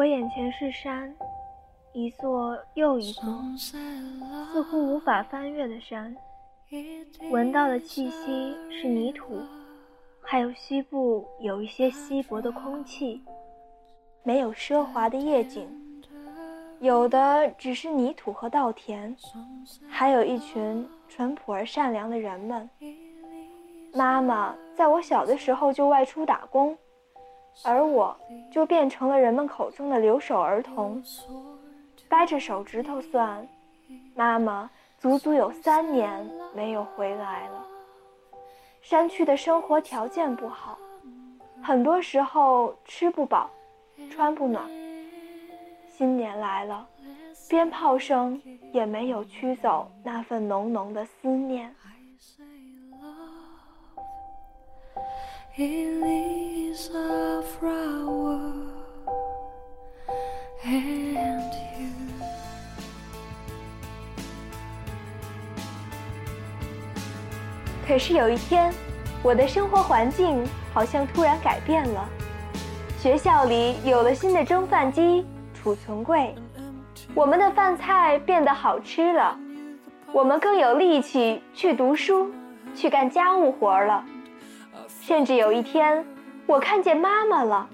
我眼前是山，一座又一座，似乎无法翻越的山。闻到的气息是泥土，还有西部有一些稀薄的空气。没有奢华的夜景，有的只是泥土和稻田，还有一群淳朴而善良的人们。妈妈在我小的时候就外出打工。而我就变成了人们口中的留守儿童，掰着手指头算，妈妈足足有三年没有回来了。山区的生活条件不好，很多时候吃不饱，穿不暖。新年来了，鞭炮声也没有驱走那份浓浓的思念。可是有一天，我的生活环境好像突然改变了。学校里有了新的蒸饭机、储存柜，我们的饭菜变得好吃了，我们更有力气去读书、去干家务活了。甚至有一天，我看见妈妈了，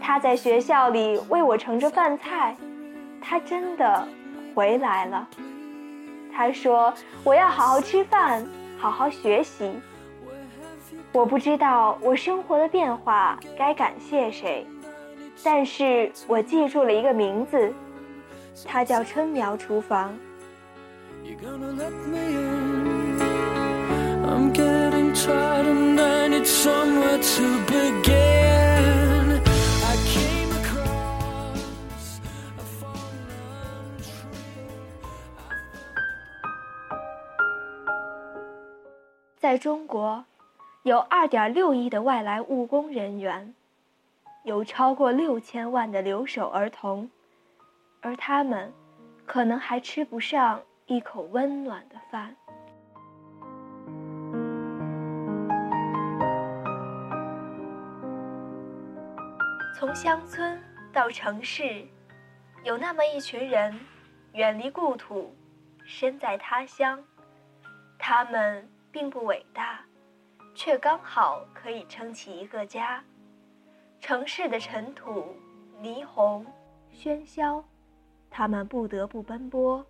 她在学校里为我盛着饭菜，她真的回来了。她说：“我要好好吃饭，好好学习。”我不知道我生活的变化该感谢谁，但是我记住了一个名字，它叫春苗厨房。在中国，有二点六亿的外来务工人员，有超过六千万的留守儿童，而他们可能还吃不上一口温暖的饭。从乡村到城市，有那么一群人，远离故土，身在他乡。他们并不伟大，却刚好可以撑起一个家。城市的尘土、霓虹、喧嚣，他们不得不奔波，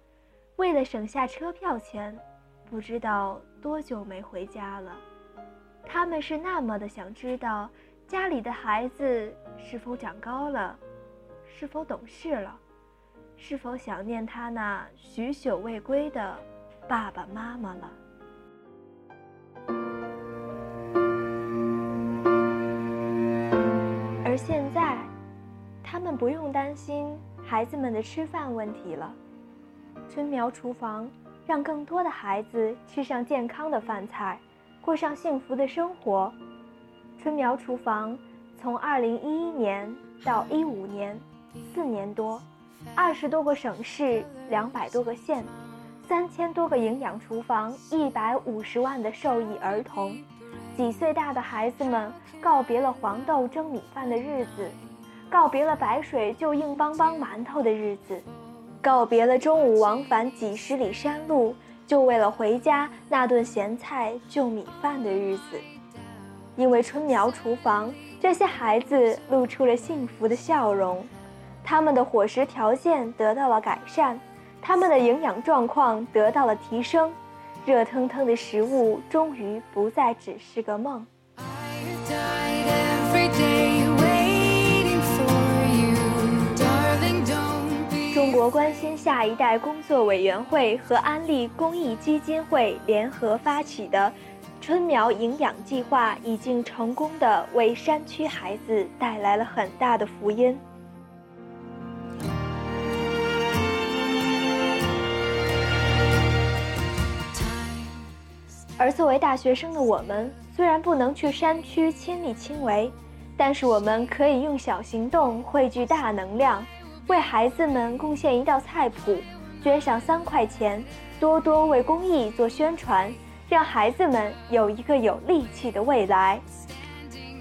为了省下车票钱，不知道多久没回家了。他们是那么的想知道。家里的孩子是否长高了？是否懂事了？是否想念他那许久未归的爸爸妈妈了？而现在，他们不用担心孩子们的吃饭问题了。春苗厨房让更多的孩子吃上健康的饭菜，过上幸福的生活。春苗厨房从二零一一年到一五年，四年多，二十多个省市，两百多个县，三千多个营养厨房，一百五十万的受益儿童，几岁大的孩子们告别了黄豆蒸米饭的日子，告别了白水就硬邦邦馒头的日子，告别了中午往返几十里山路就为了回家那顿咸菜就米饭的日子。因为春苗厨房，这些孩子露出了幸福的笑容，他们的伙食条件得到了改善，他们的营养状况得到了提升，热腾腾的食物终于不再只是个梦。中国关心下一代工作委员会和安利公益基金会联合发起的。春苗营养计划已经成功的为山区孩子带来了很大的福音。而作为大学生的我们，虽然不能去山区亲力亲为，但是我们可以用小行动汇聚大能量，为孩子们贡献一道菜谱，捐上三块钱，多多为公益做宣传。让孩子们有一个有力气的未来。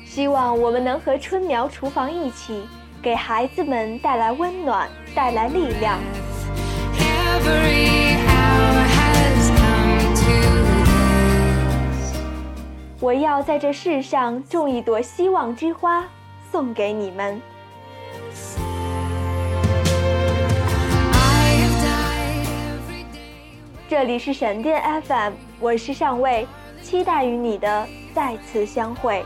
希望我们能和春苗厨房一起，给孩子们带来温暖，带来力量。我要在这世上种一朵希望之花，送给你们。这里是闪电 FM，我是上尉，期待与你的再次相会。